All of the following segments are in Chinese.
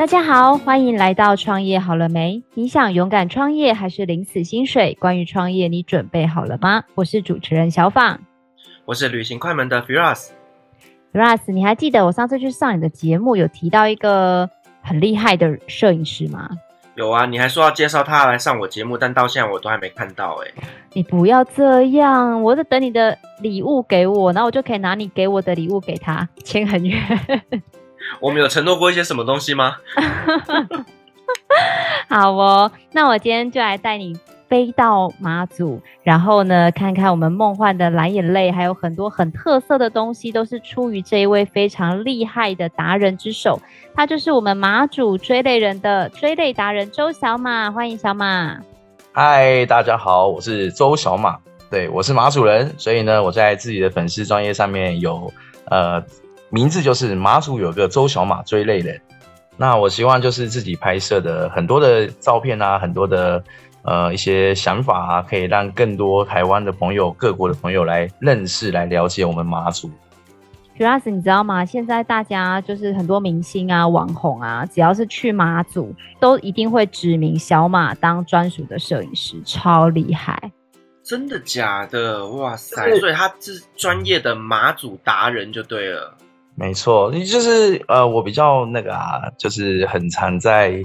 大家好，欢迎来到创业好了没？你想勇敢创业还是领死薪水？关于创业，你准备好了吗？我是主持人小访，我是旅行快门的 Firas。Firas，你还记得我上次去上你的节目，有提到一个很厉害的摄影师吗？有啊，你还说要介绍他来上我节目，但到现在我都还没看到哎。你不要这样，我在等你的礼物给我，然后我就可以拿你给我的礼物给他，签很远。我们有承诺过一些什么东西吗？好哦，那我今天就来带你飞到马祖，然后呢，看看我们梦幻的蓝眼泪，还有很多很特色的东西，都是出于这一位非常厉害的达人之手。他就是我们马祖追泪人的追泪达人周小马，欢迎小马。嗨，大家好，我是周小马，对，我是马祖人，所以呢，我在自己的粉丝专业上面有呃。名字就是马祖有个周小马追泪人，那我希望就是自己拍摄的很多的照片啊，很多的呃一些想法啊，可以让更多台湾的朋友、各国的朋友来认识、来了解我们马祖。主要是你知道吗？现在大家就是很多明星啊、网红啊，只要是去马祖，都一定会指名小马当专属的摄影师，超厉害！真的假的？哇塞！所以他是专业的马祖达人就对了。没错，就是呃，我比较那个啊，就是很常在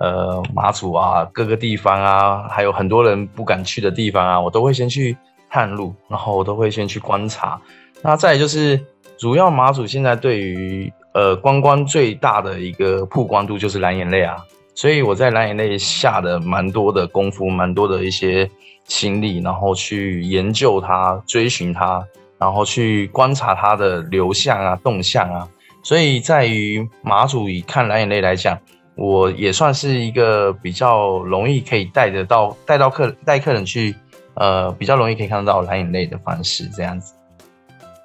呃马祖啊各个地方啊，还有很多人不敢去的地方啊，我都会先去探路，然后我都会先去观察。那再就是，主要马祖现在对于呃观光最大的一个曝光度就是蓝眼泪啊，所以我在蓝眼泪下的蛮多的功夫，蛮多的一些心力，然后去研究它，追寻它。然后去观察它的流向啊、动向啊，所以在于马祖以看蓝眼泪来讲，我也算是一个比较容易可以带得到、带到客带客人去，呃，比较容易可以看得到蓝眼泪的方式这样子。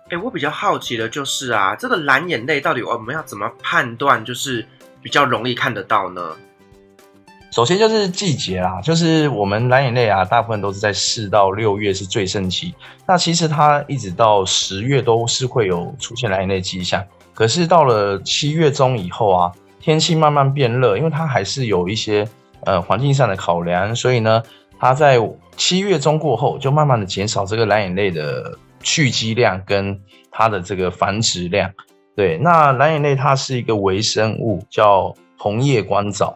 哎，我比较好奇的就是啊，这个蓝眼泪到底我们要怎么判断，就是比较容易看得到呢？首先就是季节啦，就是我们蓝眼泪啊，大部分都是在四到六月是最盛期。那其实它一直到十月都是会有出现蓝眼泪迹象。可是到了七月中以后啊，天气慢慢变热，因为它还是有一些呃环境上的考量，所以呢，它在七月中过后就慢慢的减少这个蓝眼泪的蓄积量跟它的这个繁殖量。对，那蓝眼泪它是一个微生物，叫红叶观藻。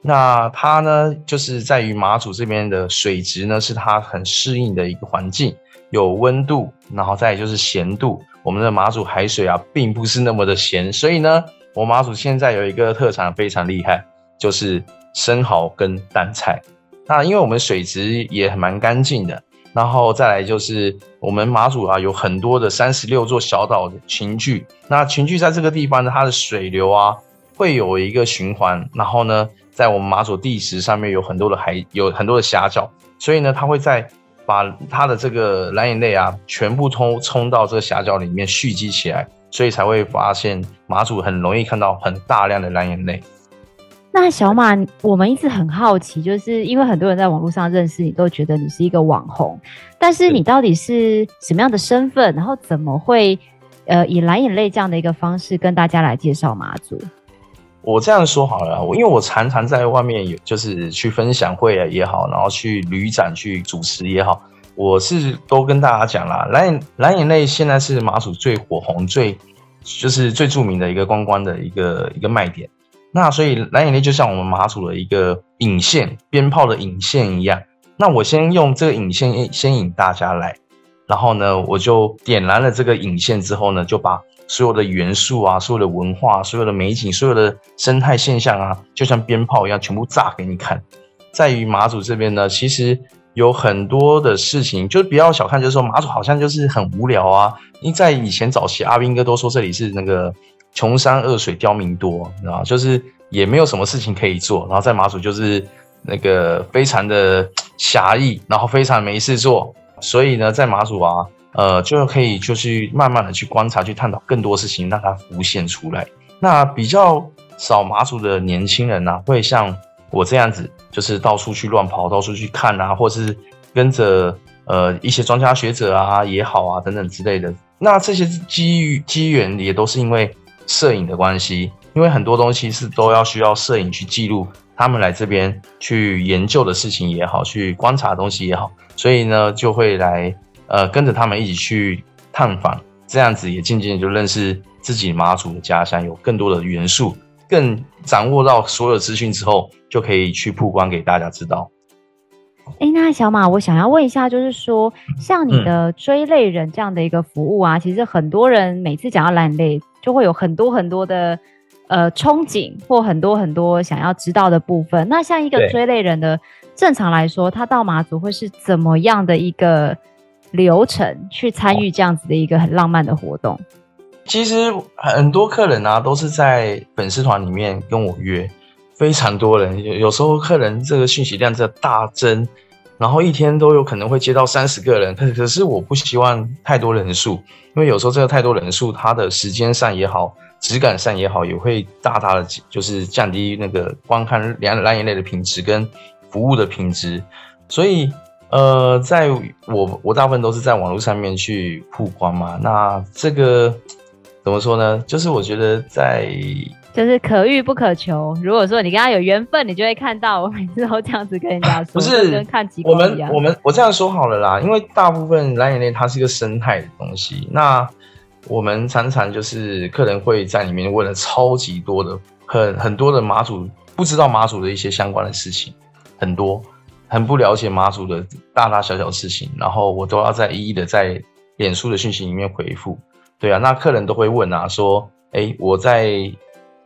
那它呢，就是在于马祖这边的水质呢，是它很适应的一个环境，有温度，然后再就是咸度。我们的马祖海水啊，并不是那么的咸，所以呢，我马祖现在有一个特产非常厉害，就是生蚝跟淡菜。那因为我们水质也蛮干净的，然后再来就是我们马祖啊，有很多的三十六座小岛的群聚。那群聚在这个地方呢，它的水流啊，会有一个循环，然后呢。在我们马祖地质上面有很多的海，有很多的狭角，所以呢，它会在把它的这个蓝眼泪啊，全部冲冲到这个狭角里面蓄积起来，所以才会发现马祖很容易看到很大量的蓝眼泪。那小马，我们一直很好奇，就是因为很多人在网络上认识你，都觉得你是一个网红，但是你到底是什么样的身份，然后怎么会呃以蓝眼泪这样的一个方式跟大家来介绍马祖？我这样说好了，我因为我常常在外面有，就是去分享会啊也好，然后去旅展去主持也好，我是都跟大家讲啦，蓝眼蓝眼泪现在是马祖最火红、最就是最著名的一个观光的一个一个卖点。那所以蓝眼泪就像我们马祖的一个引线，鞭炮的引线一样。那我先用这个引线先引大家来，然后呢，我就点燃了这个引线之后呢，就把。所有的元素啊，所有的文化，所有的美景，所有的生态现象啊，就像鞭炮一样，全部炸给你看。在于马祖这边呢，其实有很多的事情，就是不要小看，就是说马祖好像就是很无聊啊。因为在以前早期，阿兵哥都说这里是那个穷山恶水刁民多，你知道，就是也没有什么事情可以做。然后在马祖就是那个非常的狭义，然后非常没事做。所以呢，在马祖啊。呃，就可以就去慢慢的去观察，去探讨更多事情，让它浮现出来。那比较少马祖的年轻人呢、会像我这样子，就是到处去乱跑，到处去看啊，或是跟着呃一些专家学者啊也好啊等等之类的。那这些机遇机缘也都是因为摄影的关系，因为很多东西是都要需要摄影去记录，他们来这边去研究的事情也好，去观察东西也好，所以呢就会来呃跟着他们一起去探访，这样子也渐渐就认识自己马祖的家乡，有更多的元素，更掌握到所有资讯之后，就可以去曝光给大家知道。哎，那小马，我想要问一下，就是说，像你的追类人这样的一个服务啊，嗯、其实很多人每次讲到蓝眼泪，就会有很多很多的呃憧憬，或很多很多想要知道的部分。那像一个追类人的，正常来说，他到马祖会是怎么样的一个流程去参与这样子的一个很浪漫的活动？其实很多客人啊，都是在粉丝团里面跟我约。非常多人，有有时候客人这个讯息量在大增，然后一天都有可能会接到三十个人。可可是我不希望太多人数，因为有时候这个太多人数，它的时间上也好，质感上也好，也会大大的就是降低那个观看蓝蓝眼泪的品质跟服务的品质。所以，呃，在我我大部分都是在网络上面去曝光嘛。那这个怎么说呢？就是我觉得在。就是可遇不可求。如果说你跟他有缘分，你就会看到。我每次都这样子跟人家说，不是跟看极光一样。我们我们我这样说好了啦，因为大部分蓝眼泪它是一个生态的东西。那我们常常就是客人会在里面问了超级多的很很多的马祖不知道马祖的一些相关的事情，很多很不了解马祖的大大小小事情，然后我都要再一一的在脸书的讯息里面回复。对啊，那客人都会问啊，说，哎，我在。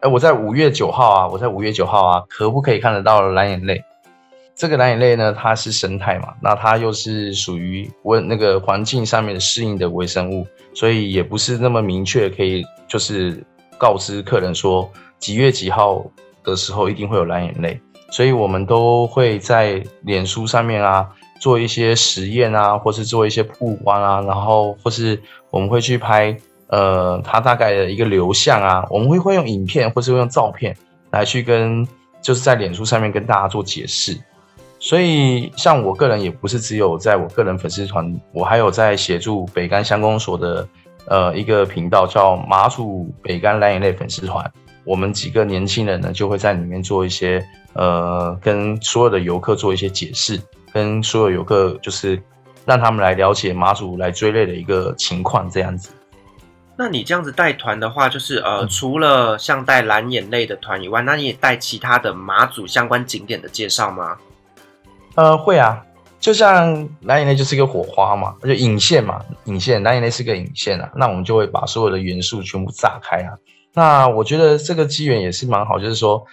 哎，我在五月九号啊，我在五月九号啊，可不可以看得到蓝眼泪？这个蓝眼泪呢，它是生态嘛，那它又是属于温那个环境上面的适应的微生物，所以也不是那么明确可以就是告知客人说几月几号的时候一定会有蓝眼泪，所以我们都会在脸书上面啊做一些实验啊，或是做一些曝光啊，然后或是我们会去拍。呃，它大概的一个流向啊，我们会会用影片或是用照片来去跟，就是在脸书上面跟大家做解释。所以，像我个人也不是只有在我个人粉丝团，我还有在协助北竿乡公所的呃一个频道叫马祖北竿蓝眼泪粉丝团。我们几个年轻人呢，就会在里面做一些呃跟所有的游客做一些解释，跟所有游客就是让他们来了解马祖来追类的一个情况这样子。那你这样子带团的话，就是呃，除了像带蓝眼泪的团以外，那你也带其他的马祖相关景点的介绍吗？呃，会啊，就像蓝眼泪就是一个火花嘛，就引线嘛，引线，蓝眼泪是个引线啊，那我们就会把所有的元素全部炸开啊。那我觉得这个机缘也是蛮好，就是说，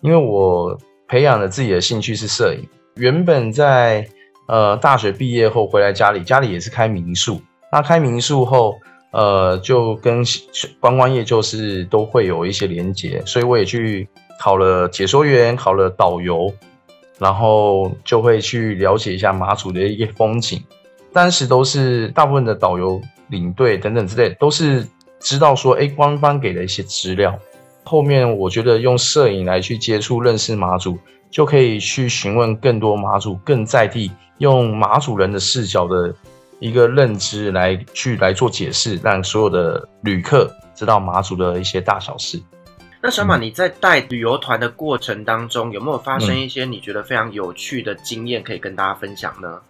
因为我培养了自己的兴趣是摄影，原本在呃大学毕业后回来家里，家里也是开民宿，那开民宿后。呃，就跟观光业就是都会有一些连结，所以我也去考了解说员，考了导游，然后就会去了解一下马祖的一些风景。当时都是大部分的导游、领队等等之类，都是知道说，哎，官方给的一些资料。后面我觉得用摄影来去接触、认识马祖，就可以去询问更多马祖更在地，用马祖人的视角的。一个认知来去来做解释，让所有的旅客知道马祖的一些大小事。那小马，你在带旅游团的过程当中，有没有发生一些你觉得非常有趣的经验可以跟大家分享呢？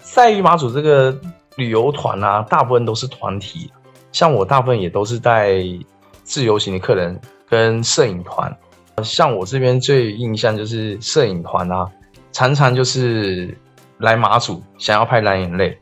在于马祖这个旅游团啊，大部分都是团体，像我大部分也都是带自由行的客人跟摄影团。像我这边最印象就是摄影团啊，常常就是来马祖想要拍蓝眼泪。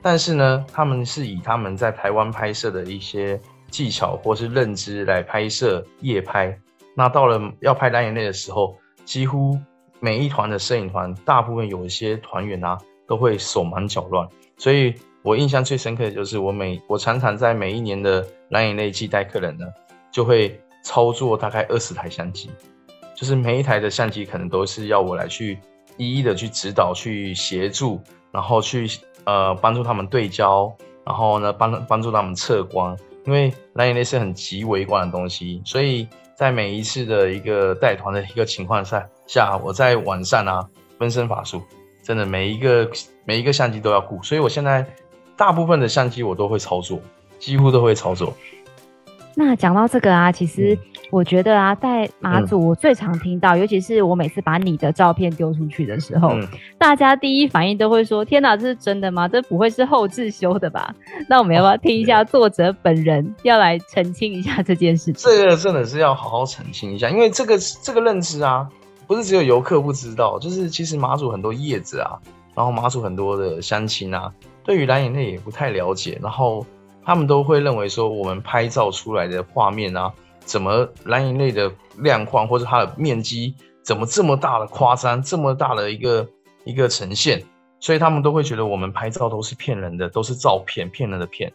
但是呢，他们是以他们在台湾拍摄的一些技巧或是认知来拍摄夜拍。那到了要拍蓝眼泪的时候，几乎每一团的摄影团，大部分有一些团员啊，都会手忙脚乱。所以我印象最深刻的就是我每我常常在每一年的蓝眼泪季带客人呢，就会操作大概二十台相机，就是每一台的相机可能都是要我来去一一的去指导、去协助，然后去。呃，帮助他们对焦，然后呢，帮帮助他们测光，因为蓝眼泪是很极微观的东西，所以在每一次的一个带团的一个情况下，下我在晚上啊，分身乏术，真的每一个每一个相机都要顾，所以我现在大部分的相机我都会操作，几乎都会操作。那讲到这个啊，其实我觉得啊，在马祖我最常听到，嗯、尤其是我每次把你的照片丢出去的时候，嗯、大家第一反应都会说：“天哪，这是真的吗？这不会是后置修的吧？” 那我们要不要听一下作者本人要来澄清一下这件事情？这个真的是要好好澄清一下，因为这个这个认知啊，不是只有游客不知道，就是其实马祖很多叶子啊，然后马祖很多的乡亲啊，对于蓝眼泪也不太了解，然后他们都会认为说，我们拍照出来的画面啊。怎么蓝眼泪的亮框或者它的面积怎么这么大的夸张，这么大的一个一个呈现，所以他们都会觉得我们拍照都是骗人的，都是照片，骗人的骗。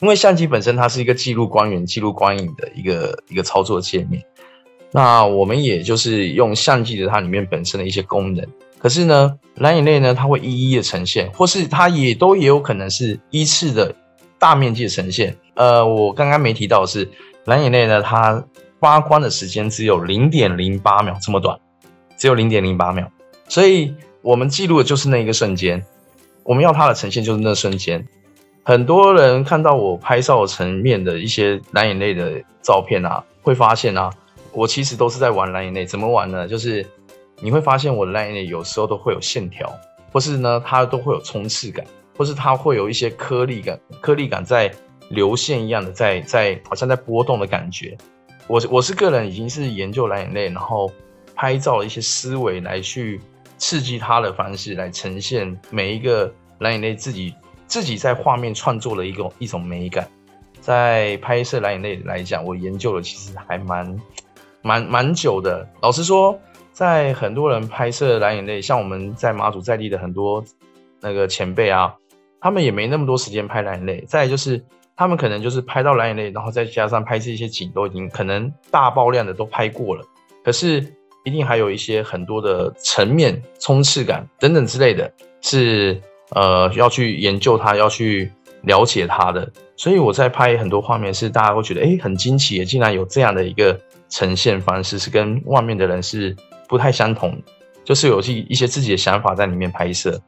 因为相机本身它是一个记录光源、记录光影的一个一个操作界面，那我们也就是用相机的它里面本身的一些功能。可是呢，蓝眼泪呢，它会一一的呈现，或是它也都也有可能是依次的大面积的呈现。呃，我刚刚没提到的是。蓝眼泪呢，它发光的时间只有零点零八秒，这么短，只有零点零八秒，所以我们记录的就是那一个瞬间，我们要它的呈现就是那瞬间。很多人看到我拍照层面的一些蓝眼泪的照片啊，会发现啊，我其实都是在玩蓝眼泪。怎么玩呢？就是你会发现我的蓝眼泪有时候都会有线条，或是呢，它都会有冲刺感，或是它会有一些颗粒感，颗粒感在。流线一样的在在好像在波动的感觉，我我是个人已经是研究蓝眼泪，然后拍照的一些思维来去刺激它的方式来呈现每一个蓝眼泪自己自己在画面创作的一种一种美感。在拍摄蓝眼泪来讲，我研究的其实还蛮蛮蛮久的。老实说，在很多人拍摄蓝眼泪，像我们在马祖在地的很多那个前辈啊，他们也没那么多时间拍蓝眼泪。再就是。他们可能就是拍到蓝眼泪，然后再加上拍这些景，都已经可能大爆量的都拍过了。可是一定还有一些很多的层面、冲刺感等等之类的，是呃要去研究它，要去了解它的。所以我在拍很多画面，是大家会觉得哎很惊奇，竟然有这样的一个呈现方式，是跟外面的人是不太相同，就是有一一些自己的想法在里面拍摄。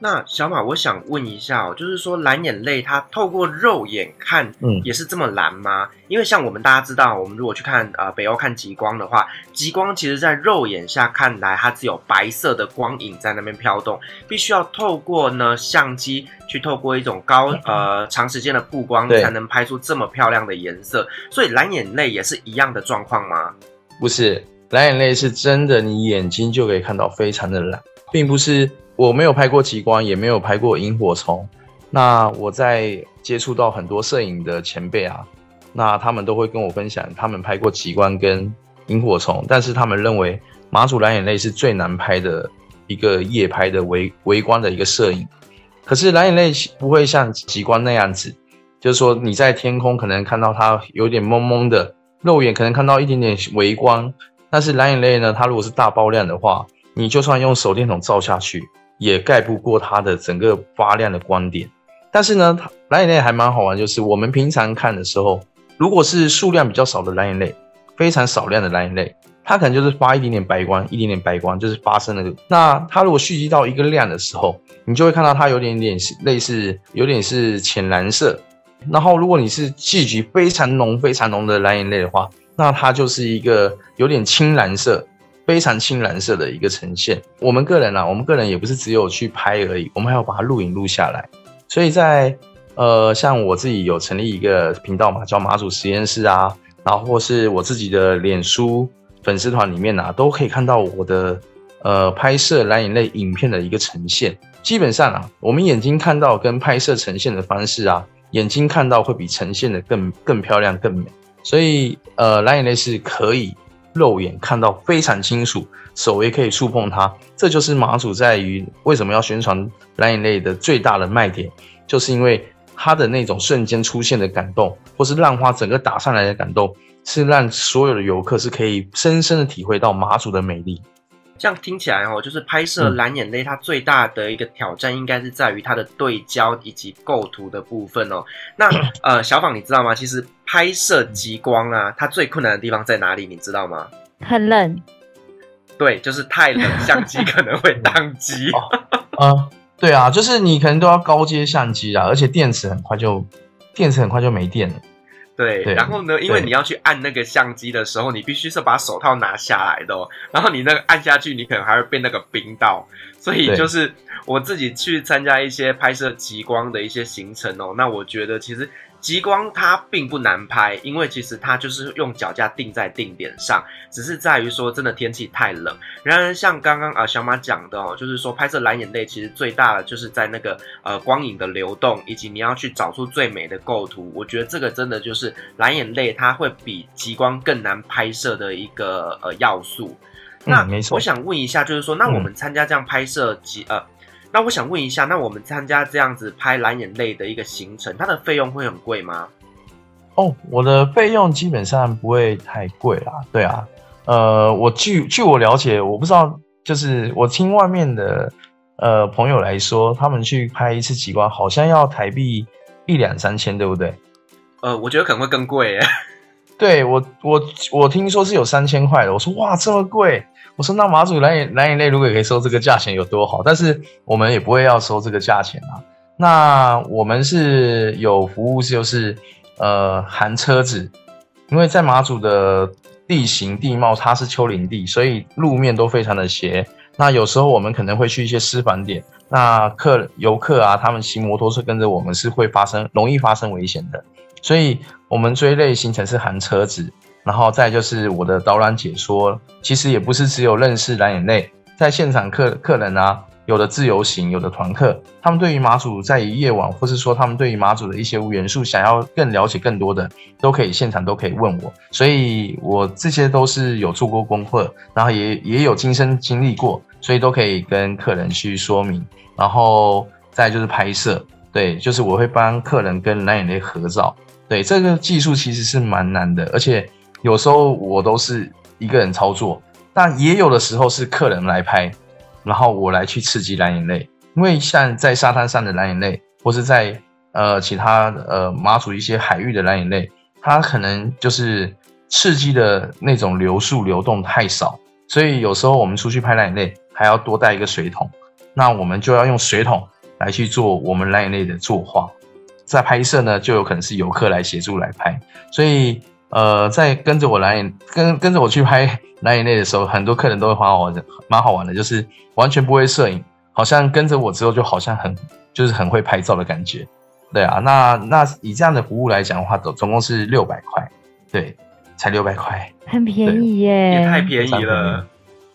那小马，我想问一下哦，就是说蓝眼泪它透过肉眼看，嗯，也是这么蓝吗？嗯、因为像我们大家知道，我们如果去看呃北欧看极光的话，极光其实在肉眼下看来，它只有白色的光影在那边飘动，必须要透过呢相机去透过一种高呃长时间的曝光，才能拍出这么漂亮的颜色。所以蓝眼泪也是一样的状况吗？不是，蓝眼泪是真的，你眼睛就可以看到非常的蓝，并不是。我没有拍过极光，也没有拍过萤火虫。那我在接触到很多摄影的前辈啊，那他们都会跟我分享，他们拍过极光跟萤火虫，但是他们认为马祖蓝眼泪是最难拍的一个夜拍的微微光的一个摄影。可是蓝眼泪不会像极光那样子，就是说你在天空可能看到它有点蒙蒙的，肉眼可能看到一点点微光，但是蓝眼泪呢，它如果是大爆亮的话，你就算用手电筒照下去。也盖不过它的整个发亮的光点，但是呢，蓝眼泪还蛮好玩，就是我们平常看的时候，如果是数量比较少的蓝眼泪，非常少量的蓝眼泪，它可能就是发一点点白光，一点点白光，就是发生了。那它如果蓄积到一个量的时候，你就会看到它有点点类似，有点是浅蓝色。然后如果你是聚集非常浓、非常浓的蓝眼泪的话，那它就是一个有点青蓝色。非常青蓝色的一个呈现。我们个人啊，我们个人也不是只有去拍而已，我们还要把它录影录下来。所以在呃，像我自己有成立一个频道嘛，叫马祖实验室啊，然后或是我自己的脸书粉丝团里面啊，都可以看到我的呃拍摄蓝眼泪影片的一个呈现。基本上啊，我们眼睛看到跟拍摄呈现的方式啊，眼睛看到会比呈现的更更漂亮更美。所以呃，蓝眼泪是可以。肉眼看到非常清楚，手也可以触碰它，这就是马祖在于为什么要宣传蓝眼泪的最大的卖点，就是因为它的那种瞬间出现的感动，或是浪花整个打上来的感动，是让所有的游客是可以深深的体会到马祖的美丽。这样听起来哦，就是拍摄蓝眼泪，它最大的一个挑战应该是在于它的对焦以及构图的部分哦。那 呃，小访你知道吗？其实拍摄极光啊，它最困难的地方在哪里？你知道吗？很冷。对，就是太冷，相机可能会宕机。啊、呃，对啊，就是你可能都要高阶相机啊，而且电池很快就电池很快就没电了。对，然后呢，因为你要去按那个相机的时候，你必须是把手套拿下来的哦。然后你那个按下去，你可能还会被那个冰到。所以就是我自己去参加一些拍摄极光的一些行程哦。那我觉得其实。极光它并不难拍，因为其实它就是用脚架定在定点上，只是在于说真的天气太冷。然而像刚刚啊小马讲的哦，就是说拍摄蓝眼泪其实最大的就是在那个呃光影的流动，以及你要去找出最美的构图。我觉得这个真的就是蓝眼泪它会比极光更难拍摄的一个呃要素。那没错，我想问一下，就是说那我们参加这样拍摄极呃。那我想问一下，那我们参加这样子拍蓝眼泪的一个行程，它的费用会很贵吗？哦，我的费用基本上不会太贵啦。对啊，呃，我据据我了解，我不知道，就是我听外面的呃朋友来说，他们去拍一次极光，好像要台币一两三千，对不对？呃，我觉得可能会更贵耶。对我，我我听说是有三千块的。我说哇，这么贵！我说那马祖蓝眼蓝眼泪如果可以收这个价钱有多好？但是我们也不会要收这个价钱啊。那我们是有服务，就是呃含车子，因为在马祖的地形地貌它是丘陵地，所以路面都非常的斜。那有时候我们可能会去一些私房点，那客游客啊，他们骑摩托车跟着我们是会发生容易发生危险的。所以，我们追类行程是含车子，然后再就是我的导览解说。其实也不是只有认识蓝眼泪，在现场客客人啊，有的自由行，有的团客，他们对于马祖在一夜晚，或是说他们对于马祖的一些元素，想要更了解更多的，都可以现场都可以问我。所以我这些都是有做过功课，然后也也有亲身经历过，所以都可以跟客人去说明。然后再就是拍摄，对，就是我会帮客人跟蓝眼泪合照。对，这个技术其实是蛮难的，而且有时候我都是一个人操作，但也有的时候是客人来拍，然后我来去刺激蓝眼泪。因为像在沙滩上的蓝眼泪，或是在呃其他呃马祖一些海域的蓝眼泪，它可能就是刺激的那种流速流动太少，所以有时候我们出去拍蓝眼泪还要多带一个水桶，那我们就要用水桶来去做我们蓝眼泪的作画。在拍摄呢，就有可能是游客来协助来拍，所以呃，在跟着我蓝眼跟跟着我去拍蓝眼泪的时候，很多客人都会蛮好玩的，蛮好玩的，就是完全不会摄影，好像跟着我之后就好像很就是很会拍照的感觉。对啊，那那以这样的服务来讲的话，总总共是六百块，对，才六百块，很便宜耶，也太便宜了，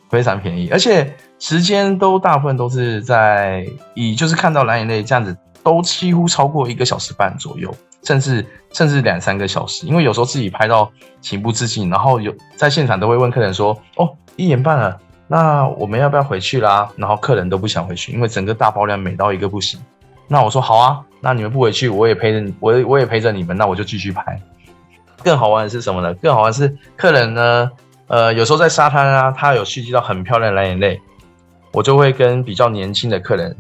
非常便宜，而且时间都大部分都是在以就是看到蓝眼泪这样子。都几乎超过一个小时半左右，甚至甚至两三个小时。因为有时候自己拍到情不自禁，然后有在现场都会问客人说：“哦，一点半了，那我们要不要回去啦？”然后客人都不想回去，因为整个大爆量美到一个不行。那我说好啊，那你们不回去，我也陪着你，我我也陪着你们，那我就继续拍。更好玩的是什么呢？更好玩是客人呢，呃，有时候在沙滩啊，他有蓄积到很漂亮的蓝眼泪，我就会跟比较年轻的客人。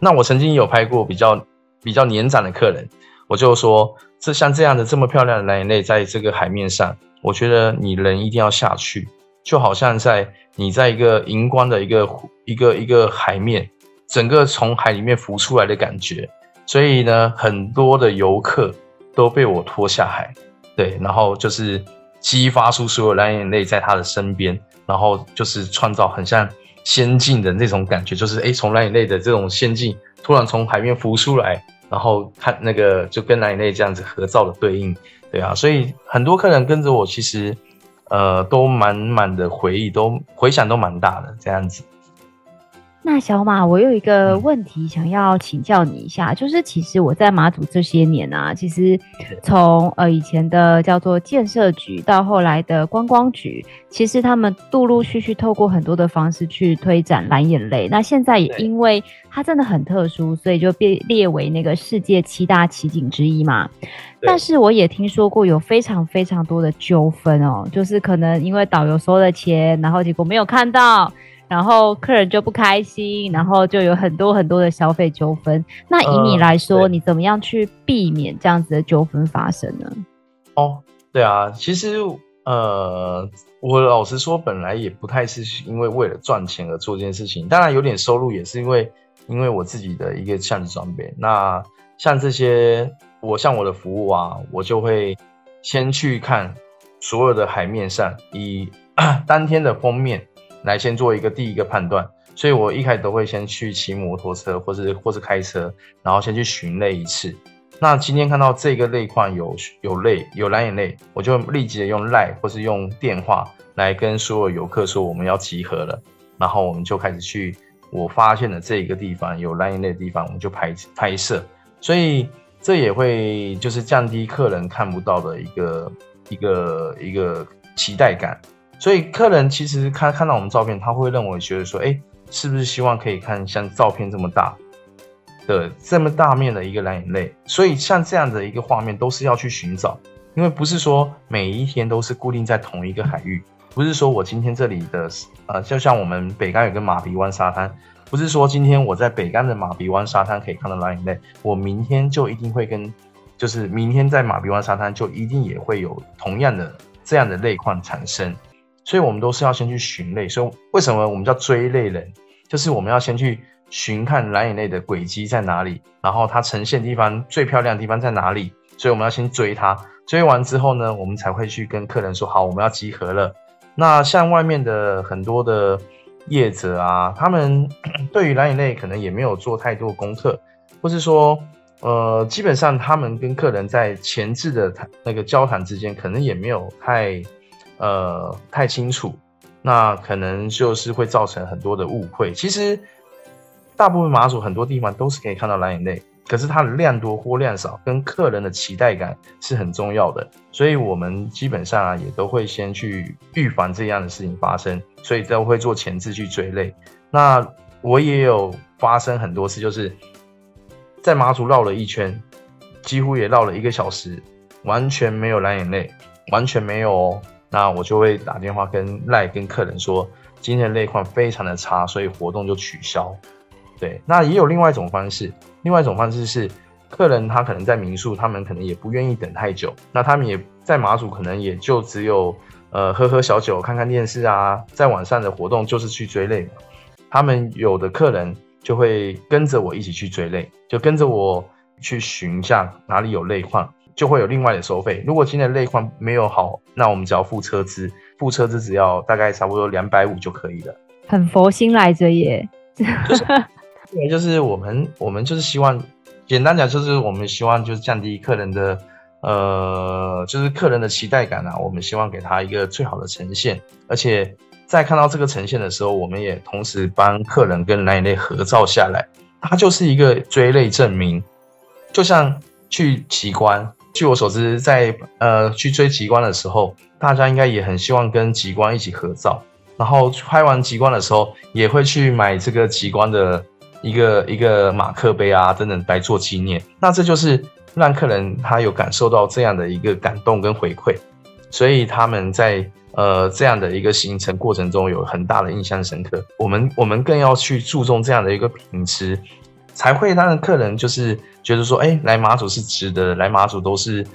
那我曾经有拍过比较比较年长的客人，我就说，这像这样的这么漂亮的蓝眼泪，在这个海面上，我觉得你人一定要下去，就好像在你在一个荧光的一个一个一个海面，整个从海里面浮出来的感觉。所以呢，很多的游客都被我拖下海，对，然后就是激发出所有蓝眼泪在他的身边，然后就是创造很像。仙境的那种感觉，就是哎，从蓝眼泪的这种仙境突然从海面浮出来，然后看那个就跟奶奶这样子合照的对应，对啊，所以很多客人跟着我，其实呃都满满的回忆，都回想都蛮大的这样子。那小马，我有一个问题想要请教你一下，嗯、就是其实我在马祖这些年啊，其实从呃以前的叫做建设局到后来的观光局，其实他们陆陆续续透过很多的方式去推展蓝眼泪。那现在也因为它真的很特殊，所以就被列为那个世界七大奇景之一嘛。但是我也听说过有非常非常多的纠纷哦，就是可能因为导游收了钱，然后结果没有看到。然后客人就不开心，然后就有很多很多的消费纠纷。那以你来说，呃、你怎么样去避免这样子的纠纷发生呢？哦，对啊，其实呃，我老实说，本来也不太是因为为了赚钱而做这件事情。当然有点收入也是因为因为我自己的一个相机装备。那像这些，我像我的服务啊，我就会先去看所有的海面上，以 当天的封面来先做一个第一个判断。所以我一开始都会先去骑摩托车，或是或是开车，然后先去巡类一次。那今天看到这个泪况有有泪有蓝眼泪，我就立即的用赖或是用电话来跟所有游客说我们要集合了，然后我们就开始去我发现的这一个地方有蓝眼泪的地方，我们就拍拍摄。所以这也会就是降低客人看不到的一个一个一个期待感。所以客人其实看看到我们照片，他会认为觉得说，哎。是不是希望可以看像照片这么大的这么大面的一个蓝眼泪？所以像这样的一个画面都是要去寻找，因为不是说每一天都是固定在同一个海域，不是说我今天这里的呃，就像我们北竿有个马鼻湾沙滩，不是说今天我在北竿的马鼻湾沙滩可以看到蓝眼泪，我明天就一定会跟，就是明天在马鼻湾沙滩就一定也会有同样的这样的泪况产生，所以我们都是要先去寻类，所以为什么我们叫追类人？就是我们要先去寻看蓝眼泪的轨迹在哪里，然后它呈现地方最漂亮的地方在哪里，所以我们要先追它。追完之后呢，我们才会去跟客人说好，我们要集合了。那像外面的很多的业者啊，他们 对于蓝眼泪可能也没有做太多功课，或是说，呃，基本上他们跟客人在前置的谈那个交谈之间，可能也没有太呃太清楚。那可能就是会造成很多的误会。其实，大部分马祖很多地方都是可以看到蓝眼泪，可是它的量多或量少，跟客人的期待感是很重要的。所以，我们基本上啊，也都会先去预防这样的事情发生，所以都会做前置去追泪。那我也有发生很多次，就是在马祖绕了一圈，几乎也绕了一个小时，完全没有蓝眼泪，完全没有哦。那我就会打电话跟赖跟客人说，今天的类况非常的差，所以活动就取消。对，那也有另外一种方式，另外一种方式是，客人他可能在民宿，他们可能也不愿意等太久，那他们也在马祖，可能也就只有呃喝喝小酒、看看电视啊，在晚上的活动就是去追类嘛。他们有的客人就会跟着我一起去追类，就跟着我去寻一下哪里有类况。就会有另外的收费。如果今天的类况没有好，那我们只要付车资，付车资只要大概差不多两百五就可以了。很佛心来着耶。就是，对，就是我们我们就是希望，简单讲就是我们希望就是降低客人的呃，就是客人的期待感啊。我们希望给他一个最好的呈现，而且在看到这个呈现的时候，我们也同时帮客人跟蓝眼泪合照下来，它就是一个追类证明，就像去奇观。据我所知，在呃去追极光的时候，大家应该也很希望跟极光一起合照。然后拍完极光的时候，也会去买这个极光的一个一个马克杯啊等等来做纪念。那这就是让客人他有感受到这样的一个感动跟回馈，所以他们在呃这样的一个行程过程中有很大的印象深刻。我们我们更要去注重这样的一个品质。才会让客人就是觉得说，哎，来马祖是值得，来马祖都是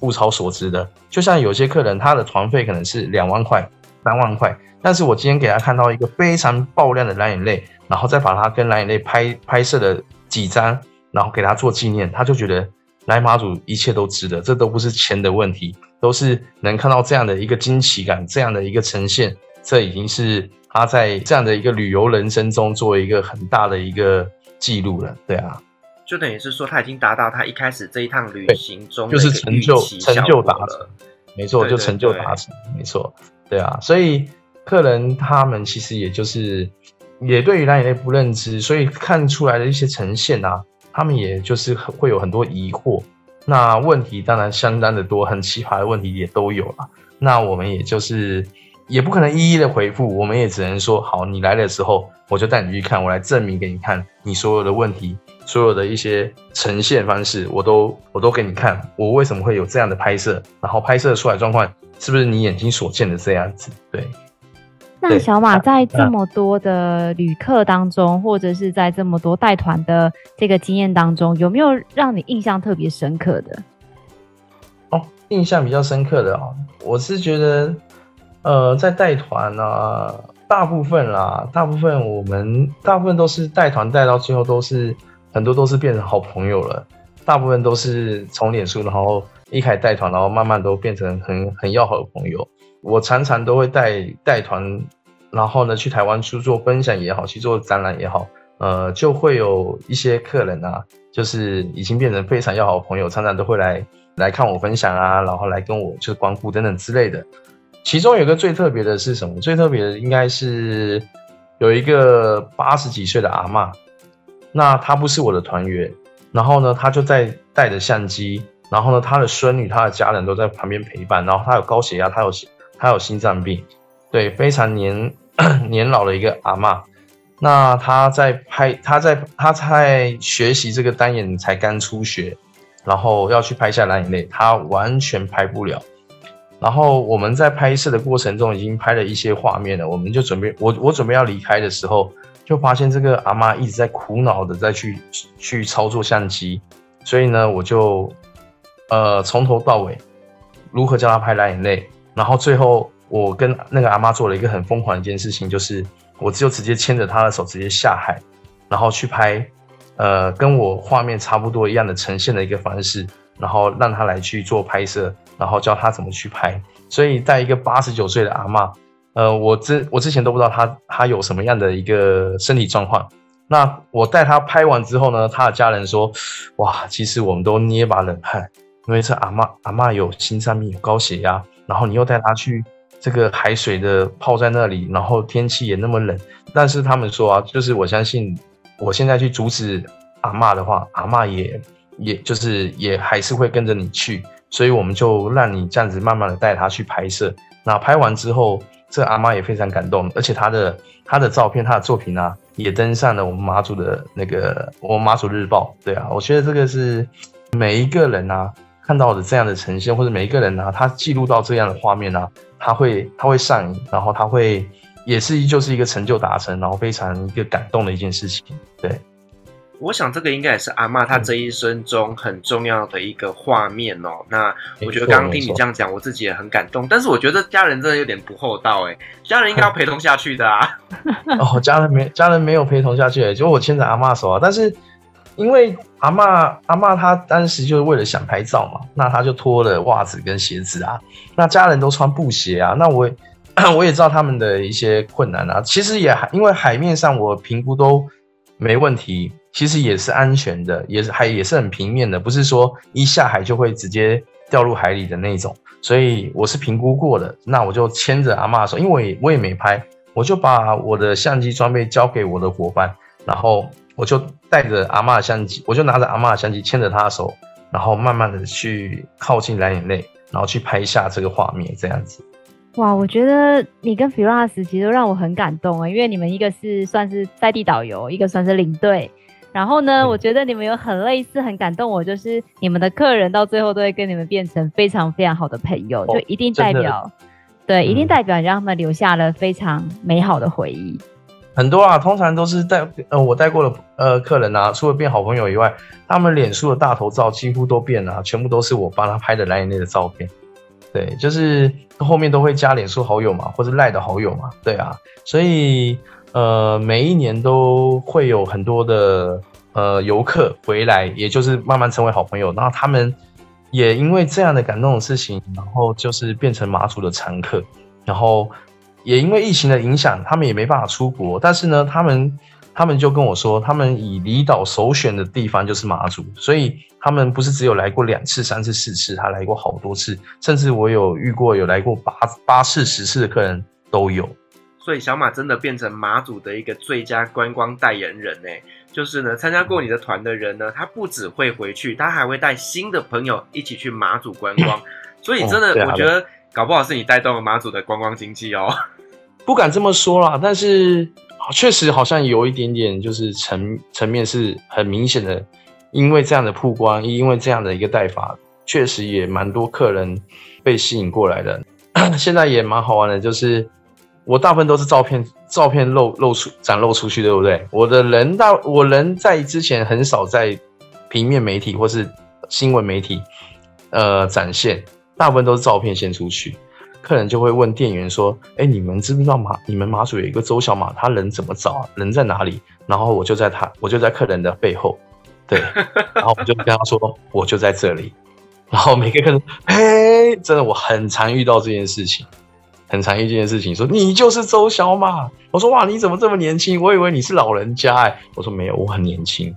物超所值的。就像有些客人，他的团费可能是两万块、三万块，但是我今天给他看到一个非常爆亮的蓝眼泪，然后再把他跟蓝眼泪拍拍摄的几张，然后给他做纪念，他就觉得来马祖一切都值得，这都不是钱的问题，都是能看到这样的一个惊奇感，这样的一个呈现，这已经是他在这样的一个旅游人生中做一个很大的一个。记录了，对啊，就等于是说他已经达到他一开始这一趟旅行中就是成就成就达成，没错，就成就达成，没错，对啊，所以客人他们其实也就是也对于蓝眼泪不认知，所以看出来的一些呈现啊，他们也就是会有很多疑惑，那问题当然相当的多，很奇葩的问题也都有了，那我们也就是。也不可能一一的回复，我们也只能说好，你来的时候我就带你去看，我来证明给你看，你所有的问题，所有的一些呈现方式，我都我都给你看，我为什么会有这样的拍摄，然后拍摄出来状况是不是你眼睛所见的这样子？对。那小马在这么多的旅客当中，或者是在这么多带团的这个经验当中，有没有让你印象特别深刻的？哦，印象比较深刻的哦，我是觉得。呃，在带团呢，大部分啦，大部分我们大部分都是带团带到最后都是很多都是变成好朋友了，大部分都是从脸书然后一开带团，然后慢慢都变成很很要好的朋友。我常常都会带带团，然后呢去台湾去做分享也好，去做展览也好，呃，就会有一些客人啊，就是已经变成非常要好的朋友，常常都会来来看我分享啊，然后来跟我就是光顾等等之类的。其中有个最特别的是什么？最特别的应该是有一个八十几岁的阿嬷，那她不是我的团员，然后呢，她就在带着相机，然后呢，她的孙女、她的家人都在旁边陪伴，然后她有高血压，她有她有心脏病，对，非常年 年老的一个阿嬷。那她在拍，她在她在学习这个单眼才刚初学，然后要去拍下蓝眼泪，她完全拍不了。然后我们在拍摄的过程中已经拍了一些画面了，我们就准备我我准备要离开的时候，就发现这个阿妈一直在苦恼的在去去操作相机，所以呢，我就呃从头到尾如何教她拍蓝眼泪，然后最后我跟那个阿妈做了一个很疯狂的一件事情，就是我就直接牵着她的手直接下海，然后去拍呃跟我画面差不多一样的呈现的一个方式。然后让他来去做拍摄，然后教他怎么去拍。所以带一个八十九岁的阿嬷，呃，我之我之前都不知道他他有什么样的一个身体状况。那我带他拍完之后呢，他的家人说，哇，其实我们都捏把冷汗，因为这阿嬷阿嬷有心脏病、有高血压，然后你又带他去这个海水的泡在那里，然后天气也那么冷。但是他们说啊，就是我相信，我现在去阻止阿嬷的话，阿嬷也。也就是也还是会跟着你去，所以我们就让你这样子慢慢的带他去拍摄。那拍完之后，这阿嬷也非常感动，而且她的她的照片、她的作品啊，也登上了我们马祖的那个我们马祖日报。对啊，我觉得这个是每一个人啊看到的这样的呈现，或者每一个人啊他记录到这样的画面啊，他会他会上瘾，然后他会也是就是一个成就达成，然后非常一个感动的一件事情。对。我想这个应该也是阿嬷她这一生中很重要的一个画面哦。那我觉得刚刚听你这样讲，我自己也很感动。但是我觉得家人真的有点不厚道哎，家人应该要陪同下去的啊。哦，家人没家人没有陪同下去，就我牵着阿嬷手啊。但是因为阿嬷阿嬷她当时就是为了想拍照嘛，那她就脱了袜子跟鞋子啊。那家人都穿布鞋啊，那我 我也知道他们的一些困难啊。其实也还因为海面上我评估都没问题。其实也是安全的，也是还也是很平面的，不是说一下海就会直接掉入海里的那种。所以我是评估过的，那我就牵着阿嬷的手，因为我也我也没拍，我就把我的相机装备交给我的伙伴，然后我就带着阿嬷的相机，我就拿着阿嬷的相机牵着她的手，然后慢慢的去靠近蓝眼泪，然后去拍下这个画面，这样子。哇，我觉得你跟 Firas 其实都让我很感动啊，因为你们一个是算是在地导游，一个算是领队。然后呢，我觉得你们有很类似、很感动我，就是你们的客人到最后都会跟你们变成非常非常好的朋友，就一定代表，对，一定代表让他们留下了非常美好的回忆。很多啊，通常都是带呃我带过的呃客人啊，除了变好朋友以外，他们脸书的大头照几乎都变了，全部都是我帮他拍的蓝眼泪的照片。对，就是后面都会加脸书好友嘛，或者赖的好友嘛。对啊，所以。呃，每一年都会有很多的呃游客回来，也就是慢慢成为好朋友。然后他们也因为这样的感动的事情，然后就是变成马祖的常客。然后也因为疫情的影响，他们也没办法出国。但是呢，他们他们就跟我说，他们以离岛首选的地方就是马祖，所以他们不是只有来过两次、三次、四次，他来过好多次，甚至我有遇过有来过八八次、十次的客人都有。所以小马真的变成马祖的一个最佳观光代言人呢。就是呢，参加过你的团的人呢，他不只会回去，他还会带新的朋友一起去马祖观光。所以真的，我觉得搞不好是你带动了马祖的观光经济哦。不敢这么说啦，但是确实好像有一点点，就是层层面是很明显的。因为这样的曝光，因为这样的一个带法，确实也蛮多客人被吸引过来的。现在也蛮好玩的，就是。我大部分都是照片，照片露露出展露出去，对不对？我的人大，我人在之前很少在平面媒体或是新闻媒体，呃，展现，大部分都是照片先出去，客人就会问店员说：“哎，你们知不知道马？你们马祖有一个周小马，他人怎么找啊？人在哪里？”然后我就在他，我就在客人的背后，对，然后我就跟他说：“我就在这里。”然后每个客人，嘿，真的我很常遇到这件事情，很常遇到这件事情，说你就是周小马，我说哇，你怎么这么年轻？我以为你是老人家哎，我说没有，我很年轻。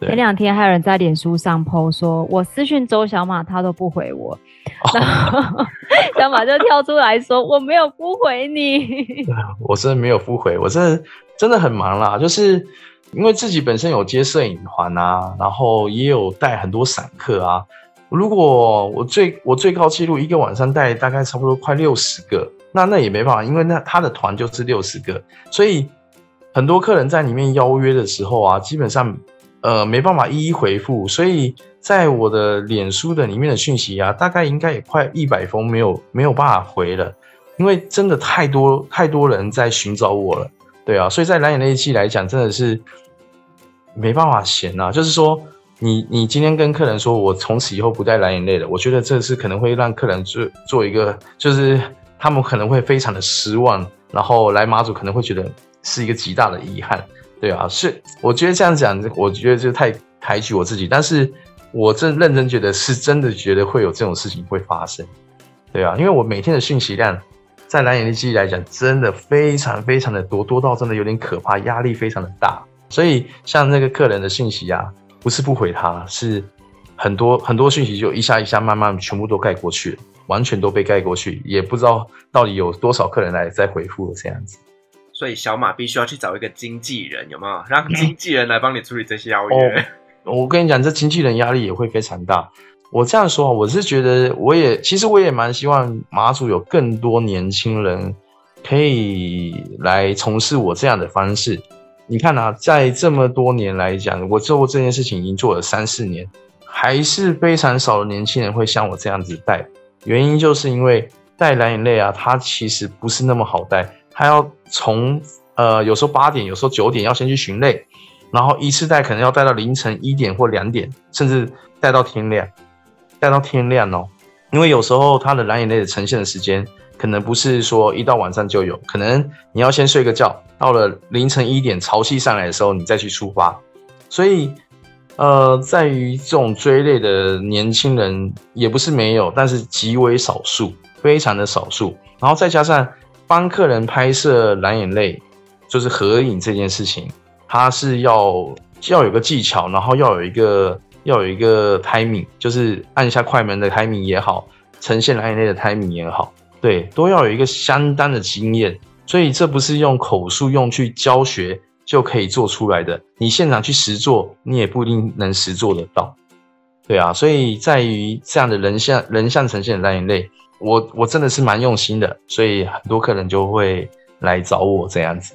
前两天还有人在脸书上 po 说，我私讯周小马，他都不回我，然后小马就跳出来说，我没有不回你，我真的没有不回，我真的真的很忙啦，就是因为自己本身有接摄影团啊，然后也有带很多散客啊。如果我最我最高纪录一个晚上带大概差不多快六十个，那那也没办法，因为那他的团就是六十个，所以很多客人在里面邀约的时候啊，基本上。呃，没办法一一回复，所以在我的脸书的里面的讯息啊，大概应该也快一百封没有没有办法回了，因为真的太多太多人在寻找我了，对啊，所以在蓝眼泪季来讲，真的是没办法闲啊。就是说，你你今天跟客人说我从此以后不带蓝眼泪了，我觉得这是可能会让客人做做一个，就是他们可能会非常的失望，然后来马祖可能会觉得是一个极大的遗憾。对啊，是我觉得这样讲，我觉得就太抬举我自己。但是我真认真觉得，是真的觉得会有这种事情会发生。对啊，因为我每天的讯息量，在蓝眼泪季来讲，真的非常非常的多，多到真的有点可怕，压力非常的大。所以像那个客人的信息啊，不是不回他，是很多很多讯息就一下一下慢慢全部都盖过去了，完全都被盖过去，也不知道到底有多少客人来在回复了这样子。所以小马必须要去找一个经纪人，有没有？让经纪人来帮你处理这些邀约。哦，我跟你讲，这经纪人压力也会非常大。我这样说，我是觉得，我也其实我也蛮希望马祖有更多年轻人可以来从事我这样的方式。你看啊，在这么多年来讲，我做这件事情已经做了三四年，还是非常少的年轻人会像我这样子带。原因就是因为带蓝眼泪啊，它其实不是那么好带。他要从呃，有时候八点，有时候九点要先去巡泪，然后一次带可能要带到凌晨一点或两点，甚至带到天亮，带到天亮哦。因为有时候他的蓝眼泪的呈现的时间，可能不是说一到晚上就有，可能你要先睡个觉，到了凌晨一点潮汐上来的时候，你再去出发。所以呃，在于这种追泪的年轻人也不是没有，但是极为少数，非常的少数。然后再加上。帮客人拍摄蓝眼泪，就是合影这件事情，它是要要有个技巧，然后要有一个要有一个 timing，就是按下快门的 timing 也好，呈现蓝眼泪的 timing 也好，对，都要有一个相当的经验。所以这不是用口述用去教学就可以做出来的，你现场去实做，你也不一定能实做得到。对啊，所以在于这样的人像人像呈现的蓝眼泪。我我真的是蛮用心的，所以很多客人就会来找我这样子。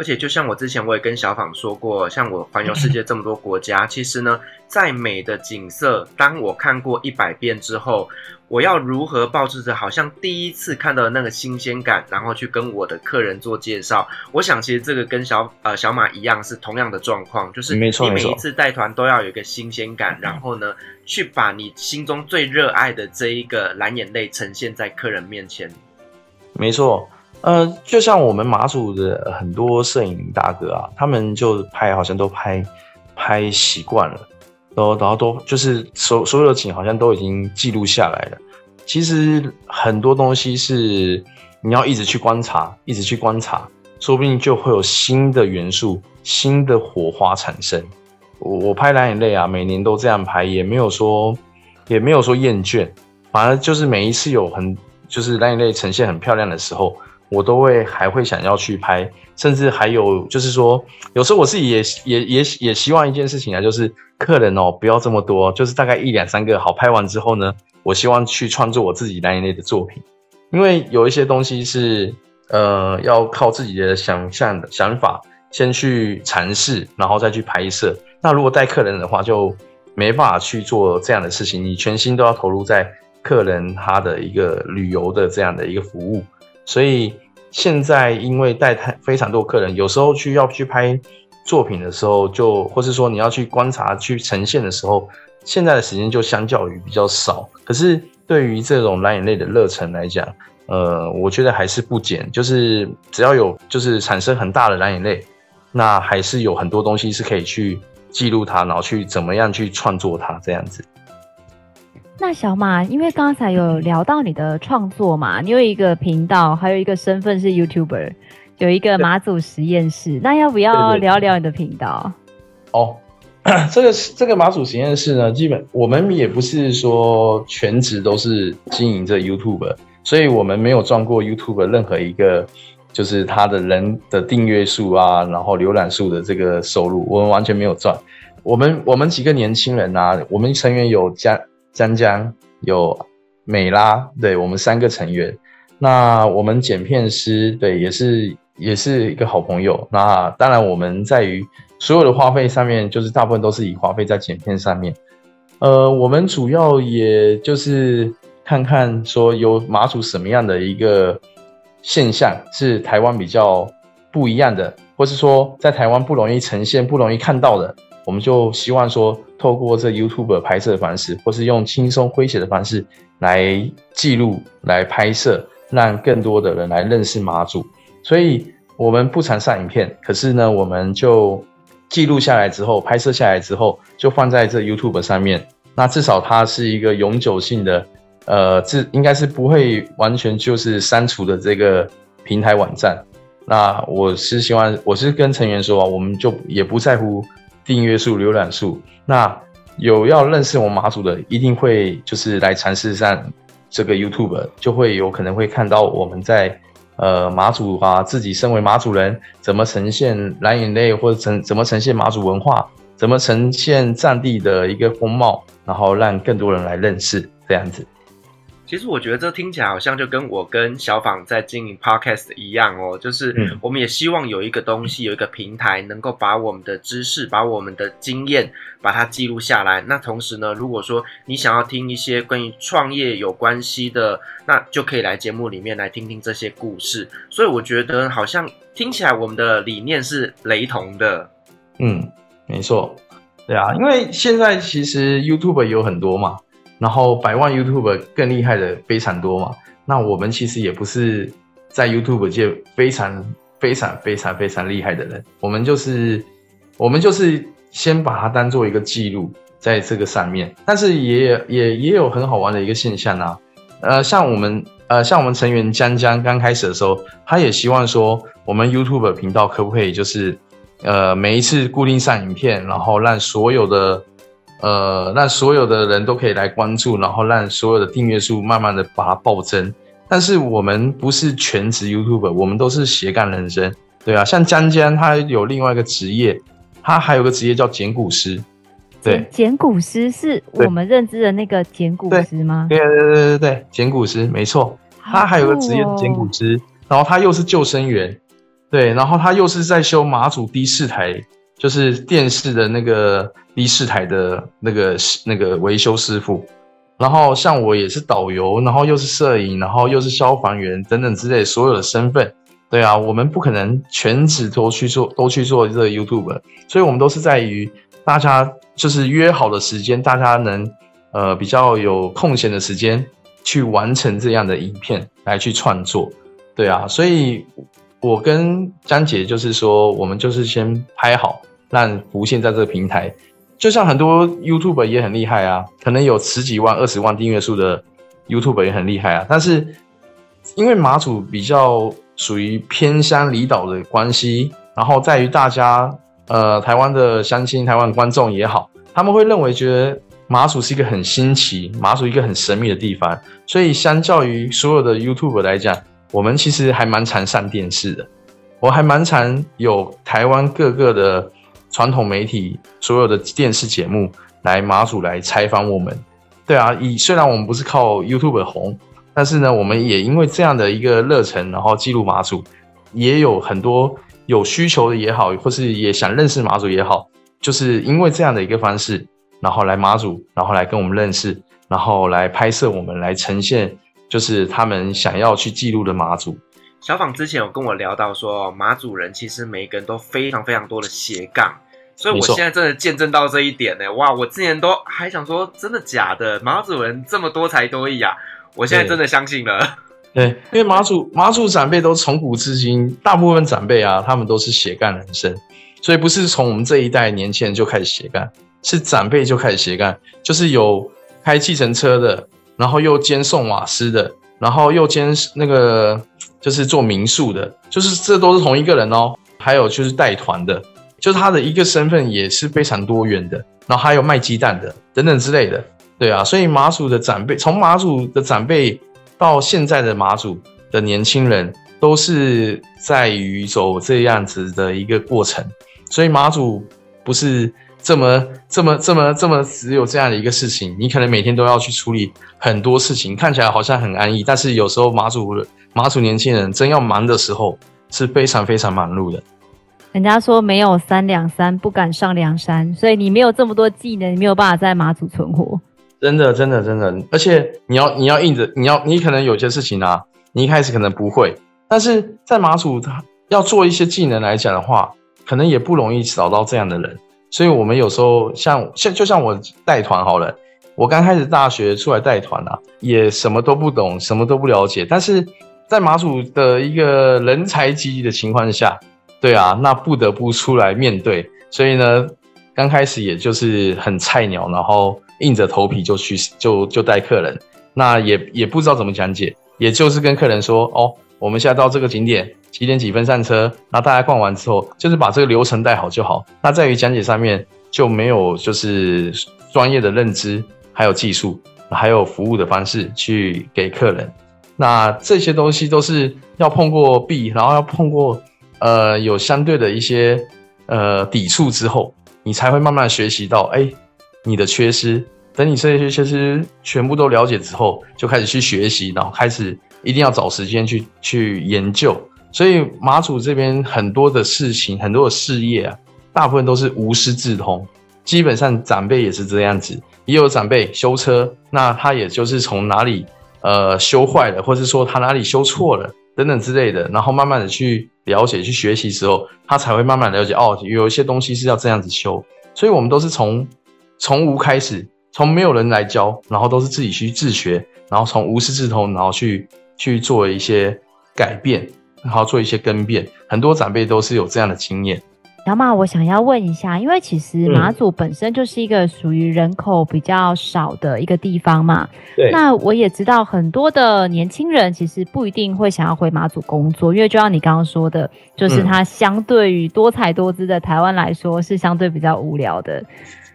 而且就像我之前我也跟小访说过，像我环游世界这么多国家，其实呢，再美的景色，当我看过一百遍之后，我要如何保持着好像第一次看到的那个新鲜感，然后去跟我的客人做介绍？我想其实这个跟小呃小马一样，是同样的状况，就是你每一次带团都要有一个新鲜感，然后呢，去把你心中最热爱的这一个蓝眼泪呈现在客人面前。没错。呃，就像我们马祖的很多摄影大哥啊，他们就拍，好像都拍拍习惯了，然后然后都就是所所有的景好像都已经记录下来了。其实很多东西是你要一直去观察，一直去观察，说不定就会有新的元素、新的火花产生。我我拍蓝眼泪啊，每年都这样拍，也没有说也没有说厌倦，反而就是每一次有很就是蓝眼泪呈现很漂亮的时候。我都会还会想要去拍，甚至还有就是说，有时候我自己也也也也希望一件事情啊，就是客人哦不要这么多，就是大概一两三个好拍完之后呢，我希望去创作我自己那一类的作品，因为有一些东西是呃要靠自己的想象想法先去尝试，然后再去拍摄。那如果带客人的话，就没办法去做这样的事情，你全心都要投入在客人他的一个旅游的这样的一个服务。所以现在因为带太非常多客人，有时候去要去拍作品的时候就，或是说你要去观察、去呈现的时候，现在的时间就相较于比较少。可是对于这种蓝眼泪的热忱来讲，呃，我觉得还是不减。就是只要有就是产生很大的蓝眼泪，那还是有很多东西是可以去记录它，然后去怎么样去创作它这样子。那小马，因为刚才有聊到你的创作嘛，你有一个频道，还有一个身份是 YouTuber，有一个马祖实验室。那要不要聊聊你的频道？哦，这个这个马祖实验室呢，基本我们也不是说全职都是经营这 YouTube，所以我们没有赚过 YouTube 任何一个就是他的人的订阅数啊，然后浏览数的这个收入，我们完全没有赚。我们我们几个年轻人啊，我们成员有江江江，有美拉，对，我们三个成员。那我们剪片师，对，也是也是一个好朋友。那当然，我们在于所有的花费上面，就是大部分都是以花费在剪片上面。呃，我们主要也就是看看说有马祖什么样的一个现象是台湾比较不一样的，或是说在台湾不容易呈现、不容易看到的。我们就希望说，透过这 YouTube 拍摄的方式，或是用轻松诙谐的方式来记录、来拍摄，让更多的人来认识马祖。所以，我们不常上影片，可是呢，我们就记录下来之后，拍摄下来之后，就放在这 YouTube 上面。那至少它是一个永久性的，呃，这应该是不会完全就是删除的这个平台网站。那我是希望，我是跟成员说啊，我们就也不在乎。订阅数、浏览数，那有要认识我们马祖的，一定会就是来尝试上这个 YouTube，就会有可能会看到我们在呃马祖啊，自己身为马祖人，怎么呈现蓝眼泪，或者怎怎么呈现马祖文化，怎么呈现战地的一个风貌，然后让更多人来认识这样子。其实我觉得这听起来好像就跟我跟小访在经营 Podcast 一样哦，就是我们也希望有一个东西，有一个平台，能够把我们的知识、把我们的经验，把它记录下来。那同时呢，如果说你想要听一些关于创业有关系的，那就可以来节目里面来听听这些故事。所以我觉得好像听起来我们的理念是雷同的。嗯，没错，对啊，因为现在其实 YouTube 有很多嘛。然后百万 YouTube 更厉害的非常多嘛，那我们其实也不是在 YouTube 界非常非常非常非常厉害的人，我们就是我们就是先把它当做一个记录在这个上面，但是也也也有很好玩的一个现象啊，呃，像我们呃像我们成员江江刚开始的时候，他也希望说我们 YouTube 频道可不可以就是呃每一次固定上影片，然后让所有的。呃，让所有的人都可以来关注，然后让所有的订阅数慢慢的把它暴增。但是我们不是全职 YouTuber，我们都是斜杠人生，对啊。像江江他有另外一个职业，他还有个职业叫剪骨师，对。剪骨师是我们认知的那个剪骨师吗？对对对对对，剪骨师没错。他还有个职业是捡骨师，哦，然后他又是救生员，对，然后他又是在修马祖第四台。就是电视的那个第四台的那个那个维修师傅，然后像我也是导游，然后又是摄影，然后又是消防员等等之类所有的身份。对啊，我们不可能全职都去做，都去做这个 YouTube，所以我们都是在于大家就是约好的时间，大家能呃比较有空闲的时间去完成这样的影片来去创作。对啊，所以我跟张姐就是说，我们就是先拍好。让浮现在这个平台，就像很多 YouTube 也很厉害啊，可能有十几万、二十万订阅数的 YouTube 也很厉害啊。但是因为马祖比较属于偏乡离岛的关系，然后在于大家呃台湾的乡亲、台湾观众也好，他们会认为觉得马祖是一个很新奇、马祖一个很神秘的地方，所以相较于所有的 YouTube 来讲，我们其实还蛮常上电视的，我还蛮常有台湾各个的。传统媒体所有的电视节目来马祖来采访我们，对啊，以虽然我们不是靠 YouTube 红，但是呢，我们也因为这样的一个热忱，然后记录马祖，也有很多有需求的也好，或是也想认识马祖也好，就是因为这样的一个方式，然后来马祖，然后来跟我们认识，然后来拍摄我们，来呈现就是他们想要去记录的马祖。小访之前有跟我聊到说，马祖人其实每一个人都非常非常多的斜杠，所以我现在真的见证到这一点呢。哇，我之前都还想说真的假的，马祖人这么多才多艺啊！我现在真的相信了。对，对，因为马祖马祖长辈都从古至今，大部分长辈啊，他们都是斜杠人生，所以不是从我们这一代年轻人就开始斜杠，是长辈就开始斜杠，就是有开计程车的，然后又兼送瓦斯的，然后又兼那个就是做民宿的，就是这都是同一个人哦。还有就是带团的，就是他的一个身份也是非常多元的。然后还有卖鸡蛋的等等之类的，对啊。所以马祖的长辈，从马祖的长辈到现在的马祖的年轻人，都是在于走这样子的一个过程。所以马祖不是。这么这么这么这么只有这样的一个事情，你可能每天都要去处理很多事情，看起来好像很安逸，但是有时候马祖马祖年轻人真要忙的时候是非常非常忙碌的。人家说没有三两三不敢上梁山，所以你没有这么多技能，你没有办法在马祖存活。真的真的真的，而且你要你要硬着，你要你可能有些事情啊，你一开始可能不会，但是在马祖他要做一些技能来讲的话，可能也不容易找到这样的人。所以，我们有时候像像就像我带团好了，我刚开始大学出来带团啊，也什么都不懂，什么都不了解。但是在马祖的一个人才济济的情况下，对啊，那不得不出来面对。所以呢，刚开始也就是很菜鸟，然后硬着头皮就去就就带客人，那也也不知道怎么讲解，也就是跟客人说哦。我们现在到这个景点几点几分上车，那大家逛完之后，就是把这个流程带好就好。那在于讲解上面就没有就是专业的认知，还有技术，还有服务的方式去给客人。那这些东西都是要碰过壁，然后要碰过呃有相对的一些呃抵触之后，你才会慢慢学习到，哎，你的缺失。等你这些缺失全部都了解之后，就开始去学习，然后开始。一定要找时间去去研究，所以马祖这边很多的事情，很多的事业啊，大部分都是无师自通。基本上长辈也是这样子，也有长辈修车，那他也就是从哪里呃修坏了，或是说他哪里修错了等等之类的，然后慢慢的去了解、去学习之后，他才会慢慢了解哦，有一些东西是要这样子修。所以我们都是从从无开始，从没有人来教，然后都是自己去自学，然后从无师自通，然后去。去做一些改变，然后做一些更变，很多长辈都是有这样的经验。小马，我想要问一下，因为其实马祖本身就是一个属于人口比较少的一个地方嘛。对。那我也知道很多的年轻人其实不一定会想要回马祖工作，因为就像你刚刚说的，就是它相对于多彩多姿的台湾来说，是相对比较无聊的。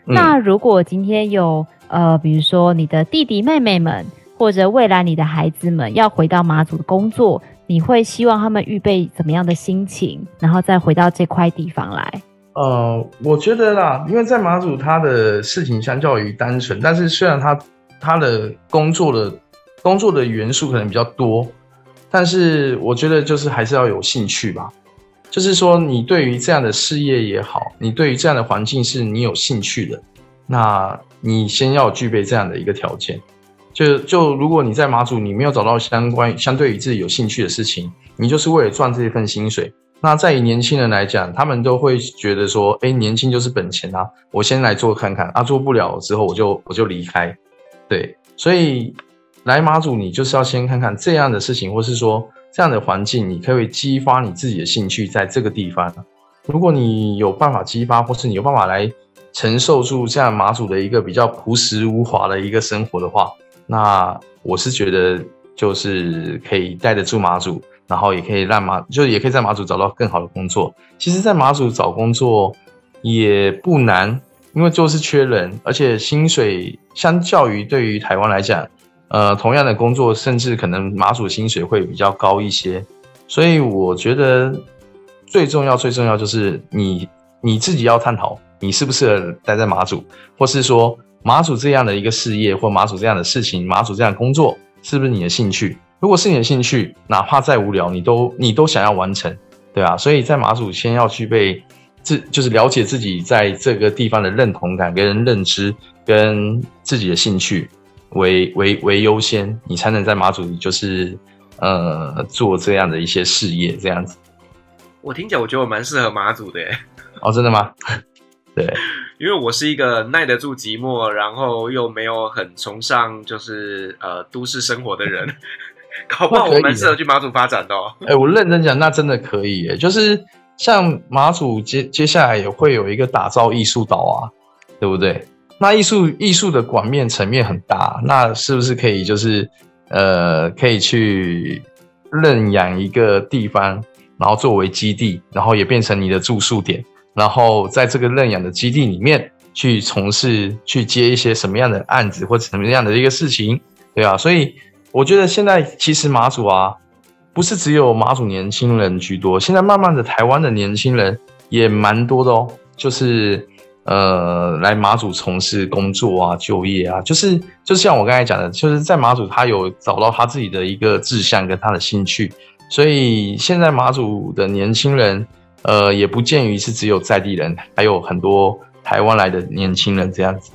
嗯。那如果今天有呃，比如说你的弟弟妹妹们。或者未来你的孩子们要回到马祖的工作，你会希望他们预备怎么样的心情，然后再回到这块地方来？呃，我觉得啦，因为在马祖他的事情相较于单纯，但是虽然他他的工作的工作的元素可能比较多，但是我觉得就是还是要有兴趣吧。就是说，你对于这样的事业也好，你对于这样的环境是你有兴趣的，那你先要具备这样的一个条件。就就如果你在马祖，你没有找到相关相对于自己有兴趣的事情，你就是为了赚这一份薪水。那在于年轻人来讲，他们都会觉得说，哎，年轻就是本钱啊，我先来做看看啊，做不了之后我就我就离开。对，所以来马祖，你就是要先看看这样的事情，或是说这样的环境，你可以激发你自己的兴趣，在这个地方。如果你有办法激发，或是你有办法来承受住这样马祖的一个比较朴实无华的一个生活的话。那我是觉得，就是可以带得住马祖，然后也可以让马，就也可以在马祖找到更好的工作。其实，在马祖找工作也不难，因为就是缺人，而且薪水相较于对于台湾来讲，呃，同样的工作，甚至可能马祖薪水会比较高一些。所以我觉得最重要、最重要就是你你自己要探讨，你适不适合待在马祖，或是说。马祖这样的一个事业，或马祖这样的事情，马祖这样的工作，是不是你的兴趣？如果是你的兴趣，哪怕再无聊，你都你都想要完成，对啊。所以在马祖，先要具备自，就是了解自己在这个地方的认同感、跟人认知、跟自己的兴趣为为为优先，你才能在马祖就是呃做这样的一些事业，这样子。我听起来，我觉得我蛮适合马祖的耶。哦，真的吗？对。因为我是一个耐得住寂寞，然后又没有很崇尚就是呃都市生活的人，搞不好我蛮适合去马祖发展的哦。哎、我认真讲，那真的可以耶。就是像马祖接接下来也会有一个打造艺术岛啊，对不对？那艺术艺术的广面层面很大，那是不是可以就是呃可以去认养一个地方，然后作为基地，然后也变成你的住宿点，然后在这个认养的基地里面去从事去接一些什么样的案子或者什么样的一个事情，对啊，所以我觉得现在其实马祖啊，不是只有马祖年轻人居多，现在慢慢的台湾的年轻人也蛮多的哦，就是。呃，来马祖从事工作啊、就业啊，就是就像我刚才讲的，就是在马祖他有找到他自己的一个志向跟他的兴趣，所以现在马祖的年轻人，呃，也不见于是只有在地人，还有很多台湾来的年轻人这样子。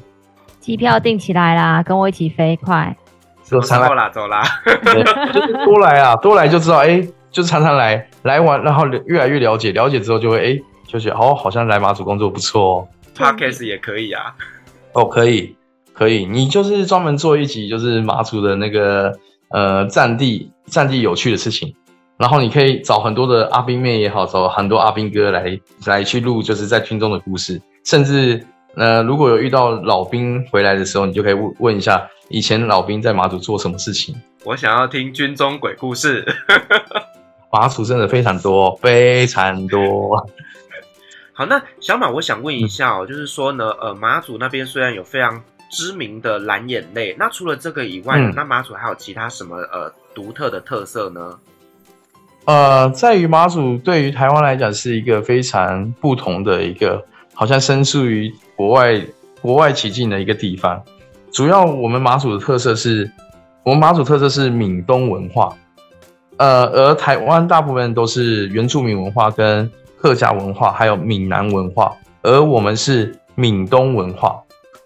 机票订起来啦，跟我一起飞快。走啦，走啦，就是多来啊，多来就知道，哎、欸，就常常来，来玩，然后越来越了解，了解之后就会，哎、欸，就觉得哦，好像来马祖工作不错哦。Podcast 也可以啊，哦，可以，可以，你就是专门做一集，就是马祖的那个呃战地战地有趣的事情，然后你可以找很多的阿兵妹也好，找很多阿兵哥来来去录，就是在军中的故事，甚至呃如果有遇到老兵回来的时候，你就可以问问一下以前老兵在马祖做什么事情。我想要听军中鬼故事，马祖真的非常多，非常多。好，那小马，我想问一下哦，就是说呢，呃，马祖那边虽然有非常知名的蓝眼泪，那除了这个以外，嗯、那马祖还有其他什么呃独特的特色呢？呃，在于马祖对于台湾来讲是一个非常不同的一个，好像身处于国外国外奇境的一个地方。主要我们马祖的特色是，我们马祖特色是闽东文化，呃，而台湾大部分都是原住民文化跟。客家文化还有闽南文化，而我们是闽东文化。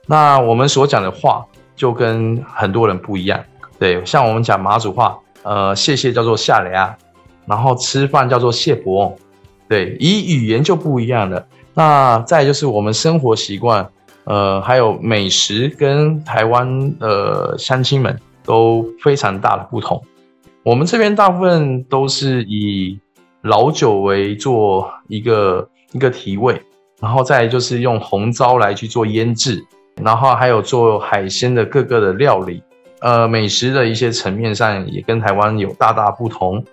那我们所讲的话就跟很多人不一样。对，像我们讲马祖话，呃，谢谢叫做下雷啊，然后吃饭叫做谢伯。对，以语言就不一样了。那再就是我们生活习惯，呃，还有美食跟台湾的乡亲们都非常大的不同。我们这边大部分都是以。老酒为做一个一个提味，然后再就是用红糟来去做腌制，然后还有做海鲜的各个的料理，呃，美食的一些层面上也跟台湾有大大不同。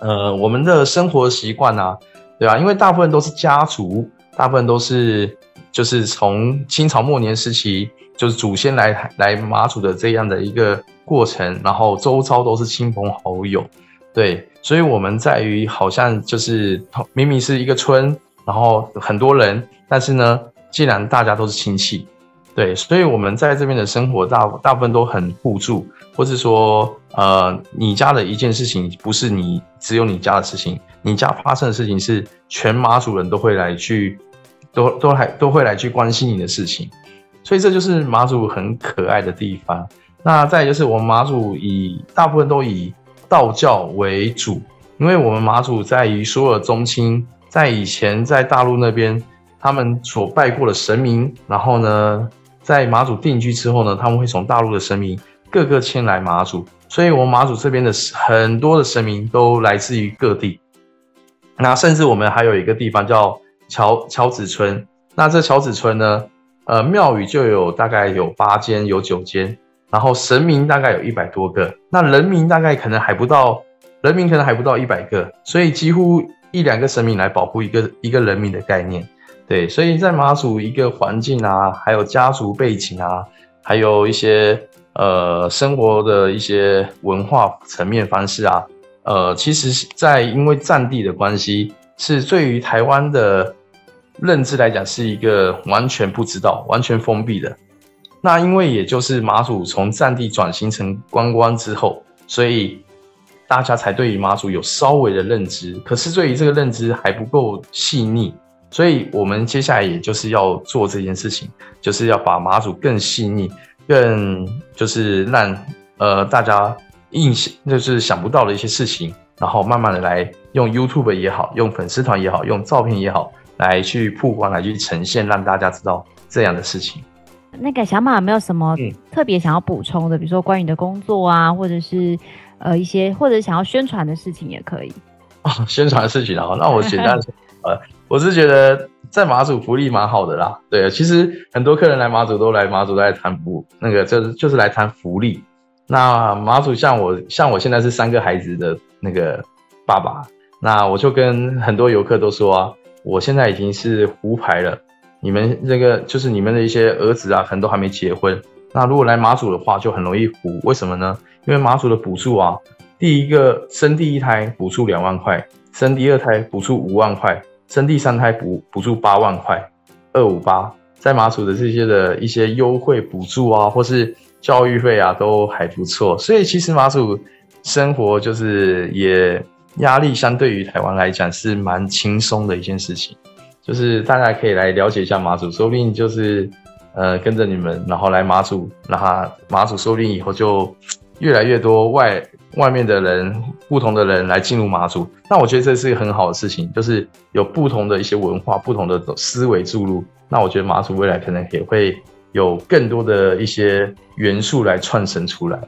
呃，我们的生活习惯啊，对吧？因为大部分都是家族，大部分都是就是从清朝末年时期就是祖先来来马祖的这样的一个过程，然后周遭都是亲朋好友。对，所以我们在于好像就是明明是一个村，然后很多人，但是呢，既然大家都是亲戚，对，所以我们在这边的生活大大部分都很互助，或是说，呃，你家的一件事情不是你只有你家的事情，你家发生的事情是全马祖人都会来去，都都还都会来去关心你的事情，所以这就是马祖很可爱的地方。那再就是我们马祖以大部分都以。道教为主，因为我们马祖在于所有的宗亲，在以前在大陆那边，他们所拜过的神明，然后呢，在马祖定居之后呢，他们会从大陆的神明各个迁来马祖，所以我们马祖这边的很多的神明都来自于各地。那甚至我们还有一个地方叫乔乔子村，那这乔子村呢，呃，庙宇就有大概有八间，有九间。然后神明大概有一百多个，那人民大概可能还不到，人民可能还不到一百个，所以几乎一两个神明来保护一个一个人民的概念，对，所以在马祖一个环境啊，还有家族背景啊，还有一些呃生活的一些文化层面方式啊，呃，其实是，在因为战地的关系，是对于台湾的认知来讲，是一个完全不知道、完全封闭的。那因为也就是马祖从战地转型成观光之后，所以大家才对于马祖有稍微的认知。可是对于这个认知还不够细腻，所以我们接下来也就是要做这件事情，就是要把马祖更细腻，更就是让呃大家印象就是想不到的一些事情，然后慢慢的来用 YouTube 也好，用粉丝团也好，用照片也好，来去曝光，来去呈现，让大家知道这样的事情。那个小马有没有什么特别想要补充的？嗯、比如说关于你的工作啊，或者是呃一些或者想要宣传的事情也可以。哦、宣传的事情啊，那我简单说呃，我是觉得在马祖福利蛮好的啦。对，其实很多客人来马祖都来马祖来谈福，那个就是就是来谈福利。那马祖像我像我现在是三个孩子的那个爸爸，那我就跟很多游客都说啊，我现在已经是胡牌了。你们这个就是你们的一些儿子啊，可能都还没结婚。那如果来马祖的话，就很容易胡。为什么呢？因为马祖的补助啊，第一个生第一胎补助两万块，生第二胎补助五万块，生第三胎补补助八万块，二五八。在马祖的这些的一些优惠补助啊，或是教育费啊，都还不错。所以其实马祖生活就是也压力相对于台湾来讲是蛮轻松的一件事情。就是大家可以来了解一下马祖，说不定就是。呃，跟着你们，然后来马祖，那他马祖说不定以后就越来越多外外面的人，不同的人来进入马祖。那我觉得这是一个很好的事情，就是有不同的一些文化、不同的思维注入。那我觉得马祖未来可能也会有更多的一些元素来串生出来。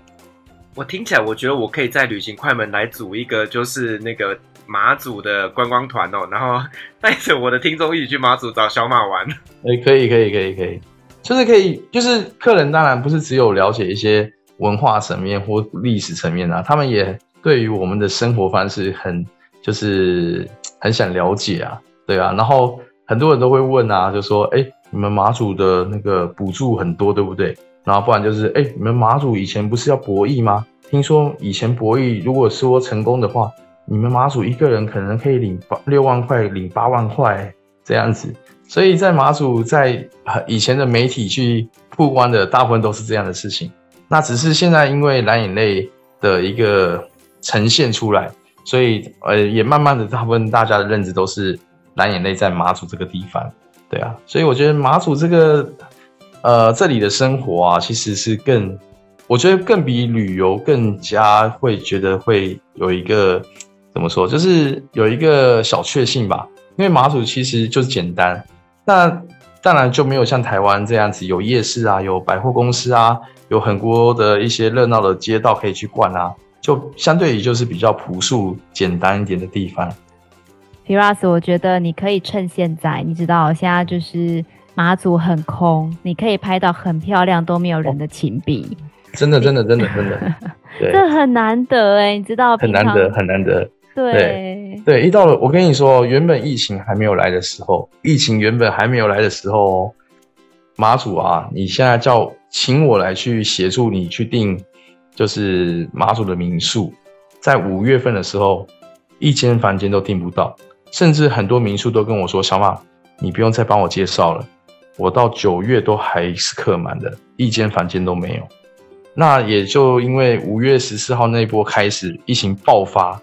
我听起来，我觉得我可以在旅行快门来组一个，就是那个马祖的观光团哦，然后带着我的听众一起去马祖找小马玩。哎，可以，可以，可以，可以。就是可以，就是客人当然不是只有了解一些文化层面或历史层面啊，他们也对于我们的生活方式很就是很想了解啊，对啊，然后很多人都会问啊，就说，哎，你们马祖的那个补助很多，对不对？然后不然就是，哎，你们马祖以前不是要博弈吗？听说以前博弈如果说成功的话，你们马祖一个人可能可以领八六万块，领八万块这样子。所以在马祖，在以前的媒体去曝光的大部分都是这样的事情。那只是现在因为蓝眼泪的一个呈现出来，所以呃也慢慢的大部分大家的认知都是蓝眼泪在马祖这个地方。对啊，所以我觉得马祖这个呃这里的生活啊，其实是更我觉得更比旅游更加会觉得会有一个怎么说，就是有一个小确幸吧。因为马祖其实就是简单。那当然就没有像台湾这样子有夜市啊，有百货公司啊，有很多的一些热闹的街道可以去逛啊，就相对于就是比较朴素简单一点的地方。Firas，我觉得你可以趁现在，你知道现在就是马祖很空，你可以拍到很漂亮都没有人的情壁。真的，真的，真的，真的，这很难得哎，你知道？很难得，很难得。对对，对，一到了，我跟你说，原本疫情还没有来的时候，疫情原本还没有来的时候，马祖啊，你现在叫请我来去协助你去订，就是马祖的民宿，在五月份的时候，一间房间都订不到，甚至很多民宿都跟我说，小马，你不用再帮我介绍了，我到九月都还是客满的，一间房间都没有。那也就因为五月十四号那一波开始，疫情爆发。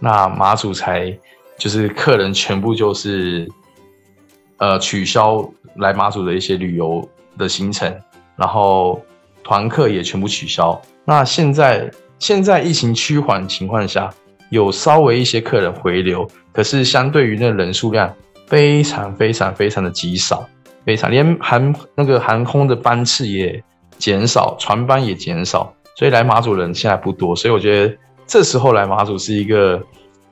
那马祖才就是客人全部就是呃取消来马祖的一些旅游的行程，然后团客也全部取消。那现在现在疫情趋缓情况下，有稍微一些客人回流，可是相对于那人数量非常非常非常的极少，非常连航那个航空的班次也减少，船班也减少，所以来马祖人现在不多，所以我觉得。这时候来马祖是一个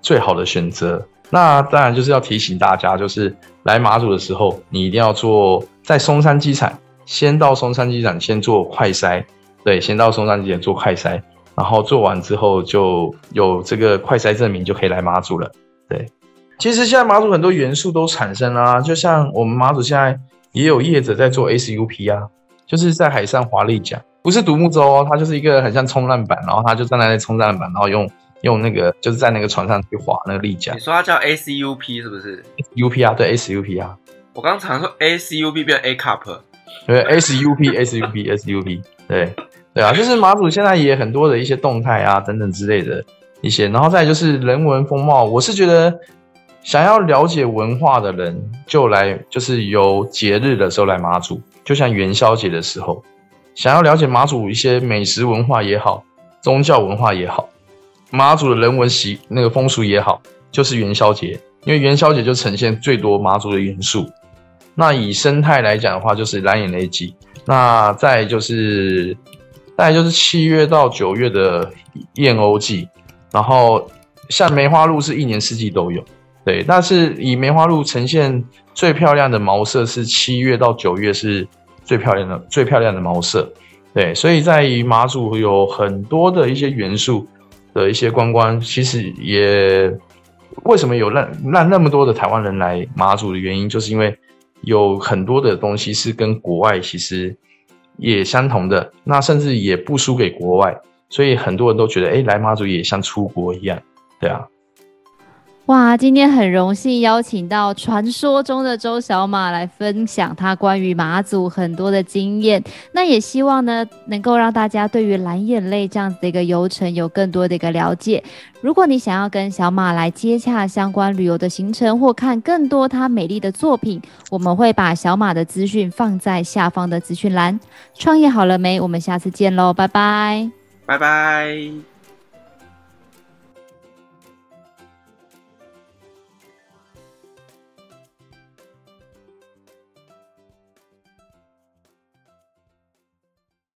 最好的选择。那当然就是要提醒大家，就是来马祖的时候，你一定要做在松山机场，先到松山机场先做快筛，对，先到松山机场做快筛，然后做完之后就有这个快筛证明，就可以来马祖了。对，其实现在马祖很多元素都产生啦，就像我们马祖现在也有业者在做 SUP 啊，就是在海上划立桨。不是独木舟哦，它就是一个很像冲浪板，然后它就站在那冲浪板，然后用用那个就是在那个船上去划那个立桨。你说它叫 SUP 是不是？SUP 啊，对 SUP 啊。我刚常说 SUP 变 A cup，对 SUP SUP SUP，对对啊，就是马祖现在也很多的一些动态啊等等之类的一些，然后再就是人文风貌，我是觉得想要了解文化的人就来，就是有节日的时候来马祖，就像元宵节的时候。想要了解马祖一些美食文化也好，宗教文化也好，马祖的人文习那个风俗也好，就是元宵节，因为元宵节就呈现最多马祖的元素。那以生态来讲的话，就是蓝眼泪季。那再就是，再就是七月到九月的燕鸥季。然后像梅花鹿是一年四季都有。对，但是以梅花鹿呈现最漂亮的毛色是七月到九月是最漂亮的最漂亮的毛色。对，所以在于马祖有很多的一些元素的一些观光，其实也为什么有让让那么多的台湾人来马祖的原因，就是因为有很多的东西是跟国外其实也相同的，那甚至也不输给国外，所以很多人都觉得，哎，来妈祖也像出国一样，对啊。哇，今天很荣幸邀请到传说中的周小马来分享他关于马祖很多的经验。那也希望呢，能够让大家对于蓝眼泪这样子的一个游程有更多的一个了解。如果你想要跟小马来接洽相关旅游的行程，或看更多他美丽的作品，我们会把小马的资讯放在下方的资讯栏。创业好了没？我们下次见喽，拜拜，拜拜。